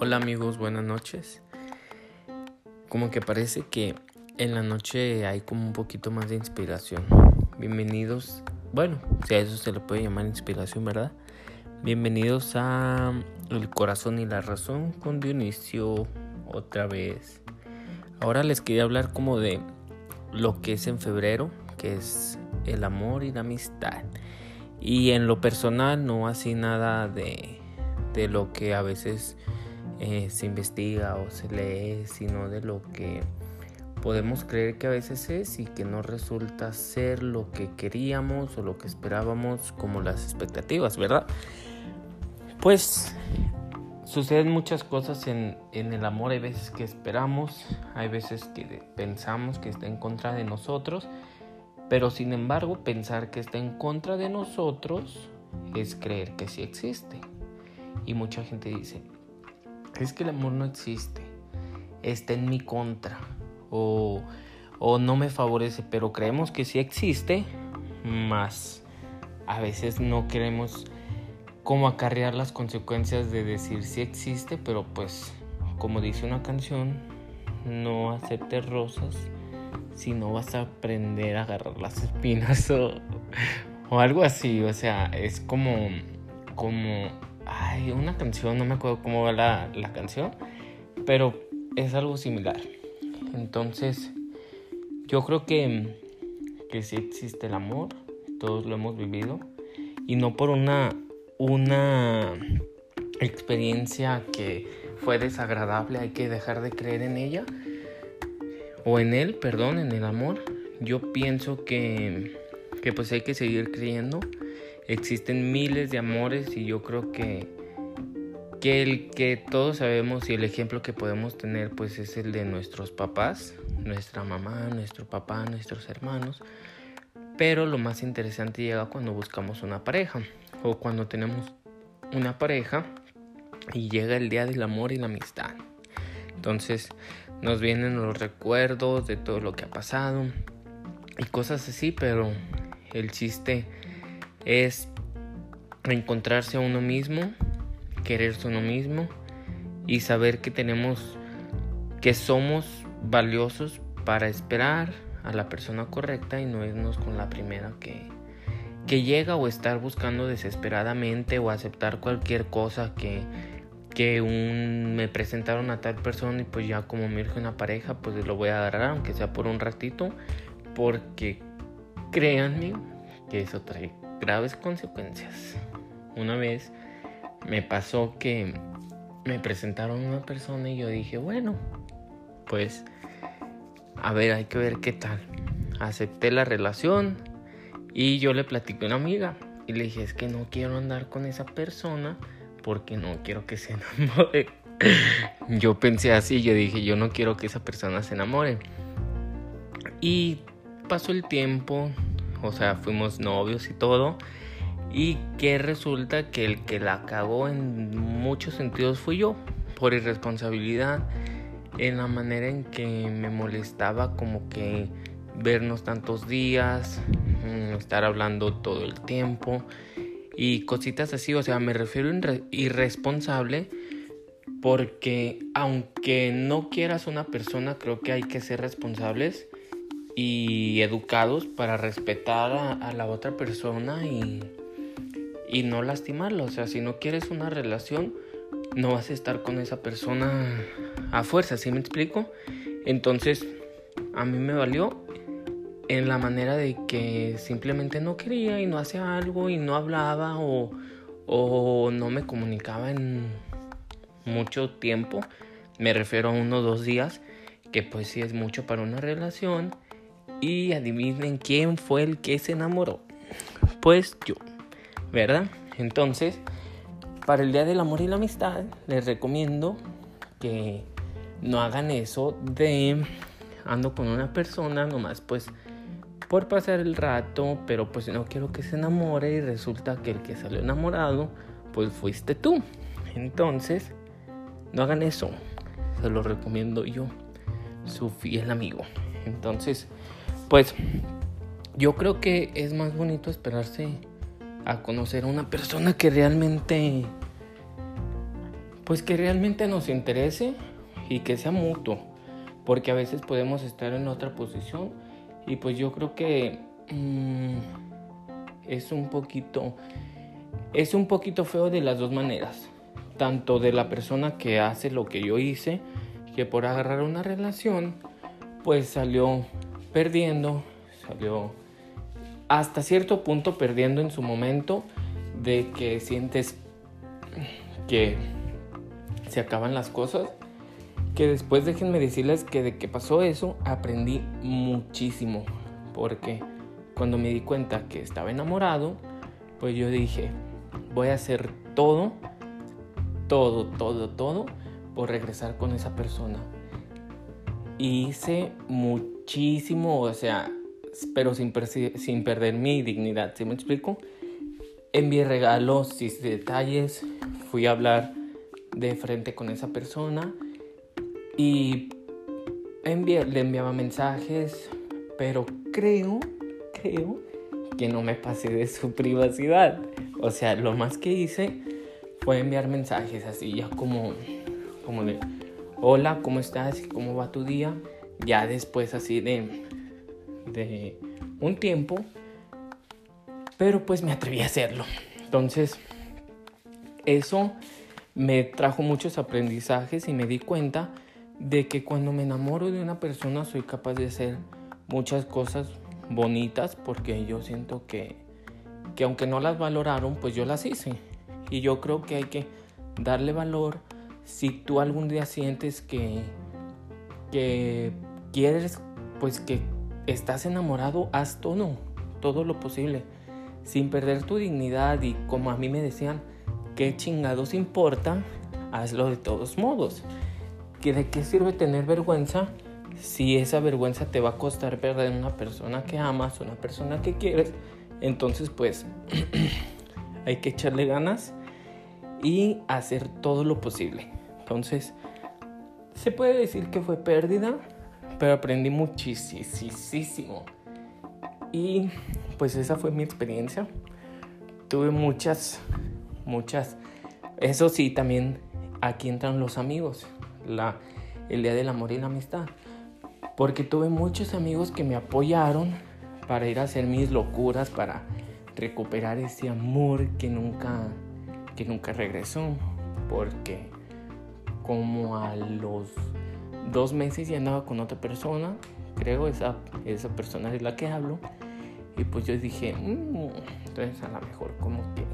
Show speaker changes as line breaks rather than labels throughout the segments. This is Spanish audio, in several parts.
Hola amigos, buenas noches. Como que parece que en la noche hay como un poquito más de inspiración. Bienvenidos, bueno, si a eso se le puede llamar inspiración, ¿verdad? Bienvenidos a El corazón y la razón con Dionisio otra vez. Ahora les quería hablar como de lo que es en febrero, que es el amor y la amistad. Y en lo personal no así nada de, de lo que a veces eh, se investiga o se lee, sino de lo que podemos creer que a veces es y que no resulta ser lo que queríamos o lo que esperábamos como las expectativas, ¿verdad? Pues suceden muchas cosas en, en, el amor, hay veces que esperamos, hay veces que pensamos que está en contra de nosotros, pero sin embargo pensar que está en contra de nosotros es creer que sí existe. Y mucha gente dice, es que el amor no existe, está en mi contra. O, o no me favorece, pero creemos que sí existe, más a veces no queremos cómo acarrear las consecuencias de decir sí existe, pero pues como dice una canción, no aceptes rosas si no vas a aprender a agarrar las espinas o, o algo así, o sea, es como como una canción, no me acuerdo cómo va la, la canción, pero es algo similar. Entonces, yo creo que, que sí existe el amor, todos lo hemos vivido, y no por una, una experiencia que fue desagradable, hay que dejar de creer en ella, o en él, perdón, en el amor. Yo pienso que, que pues hay que seguir creyendo existen miles de amores y yo creo que, que el que todos sabemos y el ejemplo que podemos tener pues es el de nuestros papás, nuestra mamá, nuestro papá, nuestros hermanos. Pero lo más interesante llega cuando buscamos una pareja o cuando tenemos una pareja y llega el día del amor y la amistad. Entonces nos vienen los recuerdos de todo lo que ha pasado y cosas así, pero el chiste es encontrarse a uno mismo, quererse uno mismo y saber que tenemos, que somos valiosos para esperar a la persona correcta y no irnos con la primera que, que llega o estar buscando desesperadamente o aceptar cualquier cosa que, que un, me presentaron a tal persona y pues ya como me urge una pareja pues lo voy a agarrar aunque sea por un ratito porque créanme que eso trae graves consecuencias. Una vez me pasó que me presentaron una persona y yo dije, bueno, pues a ver, hay que ver qué tal. Acepté la relación y yo le platiqué a una amiga y le dije, es que no quiero andar con esa persona porque no quiero que se enamore. yo pensé así, yo dije, yo no quiero que esa persona se enamore. Y pasó el tiempo, o sea, fuimos novios y todo. Y que resulta que el que la cagó en muchos sentidos fui yo, por irresponsabilidad, en la manera en que me molestaba como que vernos tantos días, mm, estar hablando todo el tiempo y cositas así, o sea, me refiero a irresponsable porque aunque no quieras una persona, creo que hay que ser responsables y educados para respetar a, la otra persona y, y no lastimarla. O sea, si no quieres una relación, no vas a estar con esa persona a fuerza, ¿sí me explico? Entonces, a mí me valió en la manera de que simplemente no quería y no hacía algo y no hablaba o, o no me comunicaba en mucho tiempo. Me refiero a uno o dos días, que pues sí es mucho para una relación. Y adivinen quién fue el que se enamoró. Pues yo, ¿verdad? Entonces, para el Día del Amor y la Amistad, les recomiendo que no hagan eso de ando con una persona nomás pues por pasar el rato, pero pues no quiero que se enamore y resulta que el que salió enamorado pues fuiste tú. Entonces, no hagan eso. Se lo recomiendo yo, su fiel amigo. Entonces, pues yo creo que es más bonito esperarse a conocer a una persona que realmente pues que realmente nos interese y que sea mutuo, porque a veces podemos estar en otra posición y pues yo creo que mm, es un poquito es un poquito feo de las dos maneras, tanto de la persona que hace lo que yo hice, que por agarrar una relación pues salió perdiendo, salió hasta cierto punto perdiendo en su momento de que sientes que se acaban las cosas. Que después déjenme decirles que de que pasó eso aprendí muchísimo. Porque cuando me di cuenta que estaba enamorado, pues yo dije, voy a hacer todo, todo, todo, todo por regresar con esa persona. hice muchísimo, o sea, pero sin, sin perder mi dignidad, ¿sí me explico? Envié regalos, hice detalles, fui a hablar de frente con esa persona y le enviaba mensajes, pero creo, creo que no me pasé de su privacidad. O sea, lo más que hice fue enviar mensajes así, ya como, como de, hola, ¿cómo estás? ¿Cómo va tu día? Ya después así de, un tiempo, pero pues me atreví a hacerlo. Entonces, eso me trajo muchos aprendizajes y me di cuenta de que cuando me enamoro de una persona soy capaz de hacer muchas cosas bonitas porque yo siento que, que aunque no las valoraron, pues yo las hice. Y yo creo que hay que darle valor si tú algún día sientes que, que quieres, pues que estás enamorado, haz todo, todo lo posible, sin perder tu dignidad y como a mí me decían, ¿qué chingados importa? Hazlo de todos modos. ¿De qué sirve tener vergüenza si esa vergüenza te va a costar perder una persona que amas, una persona que quieres? Entonces, pues, hay que echarle ganas y hacer todo lo posible. Entonces, se puede decir que fue pérdida, pero aprendí muchísimo. Y pues esa fue mi experiencia. Tuve muchas muchas. Eso sí, también aquí entran los amigos, la, el Día del Amor y la Amistad. Porque tuve muchos amigos que me apoyaron para ir a hacer mis locuras, para recuperar ese amor que nunca, que nunca regresó. Porque como a los dos meses ya andaba con otra persona, creo, esa, esa persona es la que hablo. Y pues yo dije, mm, entonces a lo mejor como que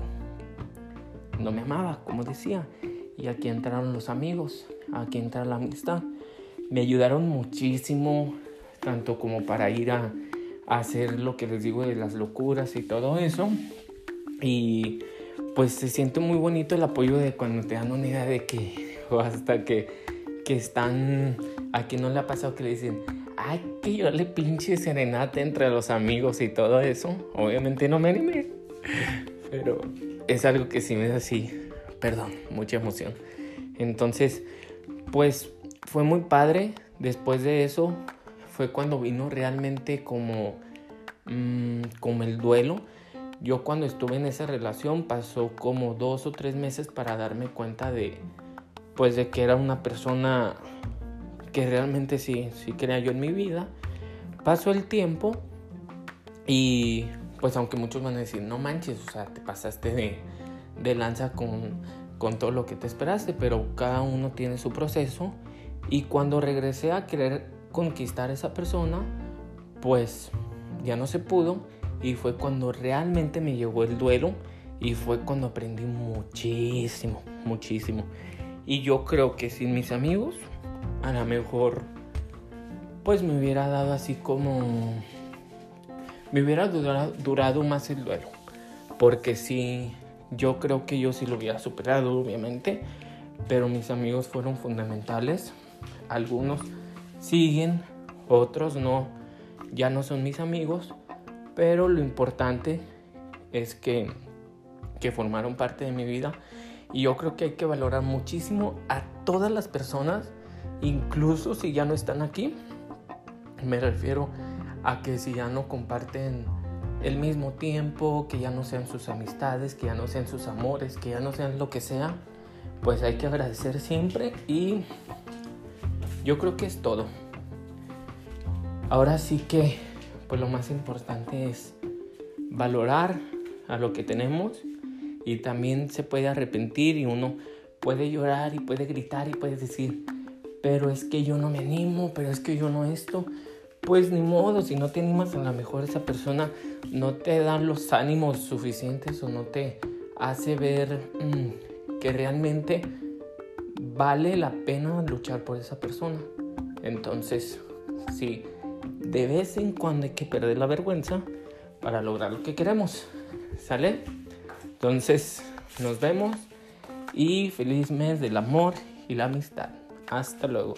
no me amaba, como decía. Y aquí entraron los amigos, aquí entra la amistad. Me ayudaron muchísimo, tanto como para ir a, hacer lo que les digo de las locuras y todo eso. Y pues se siente muy bonito el apoyo de cuando te dan una idea de que, o hasta que, que están, a quien no le ha pasado que le dicen, ay, que yo le pinche serenate entre los amigos y todo eso. Obviamente no me animé, pero es algo que sí me da así, perdón, mucha emoción. Entonces, pues fue muy padre. Después de eso fue cuando vino realmente como, mm, como el duelo. Yo cuando estuve en esa relación pasó como dos o tres meses para darme cuenta de, pues de que era una persona que realmente sí, sí creía yo en mi vida. Pasó el tiempo y pues aunque muchos van a decir, no manches, o sea, te pasaste de, de lanza con, con todo lo que te esperaste, pero cada uno tiene su proceso. Y cuando regresé a querer conquistar a esa persona, pues ya no se pudo. Y fue cuando realmente me llegó el duelo. Y fue cuando aprendí muchísimo, muchísimo. Y yo creo que sin mis amigos, a lo mejor, pues me hubiera dado así como me hubiera durado, más el duelo. Porque sí, yo creo que yo sí lo hubiera superado, obviamente. Pero mis amigos fueron fundamentales. Algunos siguen, otros no. Ya no son mis amigos. Pero lo importante es que, que formaron parte de mi vida. Y yo creo que hay que valorar muchísimo a todas las personas, incluso si ya no están aquí. Me refiero a que si ya no comparten el mismo tiempo, que ya no sean sus amistades, que ya no sean sus amores, que ya no sean lo que sea, pues hay que agradecer siempre y yo creo que es todo. Ahora sí que, pues lo más importante es valorar a lo que tenemos y también se puede arrepentir y uno puede llorar y puede gritar y puede decir, pero es que yo no me animo, pero es que yo no esto. Pues ni modo, si no te animas a lo mejor esa persona no te da los ánimos suficientes o no te hace ver mm, que realmente vale la pena luchar por esa persona. Entonces, sí, de vez en cuando hay que perder la vergüenza para lograr lo que queremos. ¿Sale? Entonces, nos vemos y feliz mes del amor y la amistad. Hasta luego.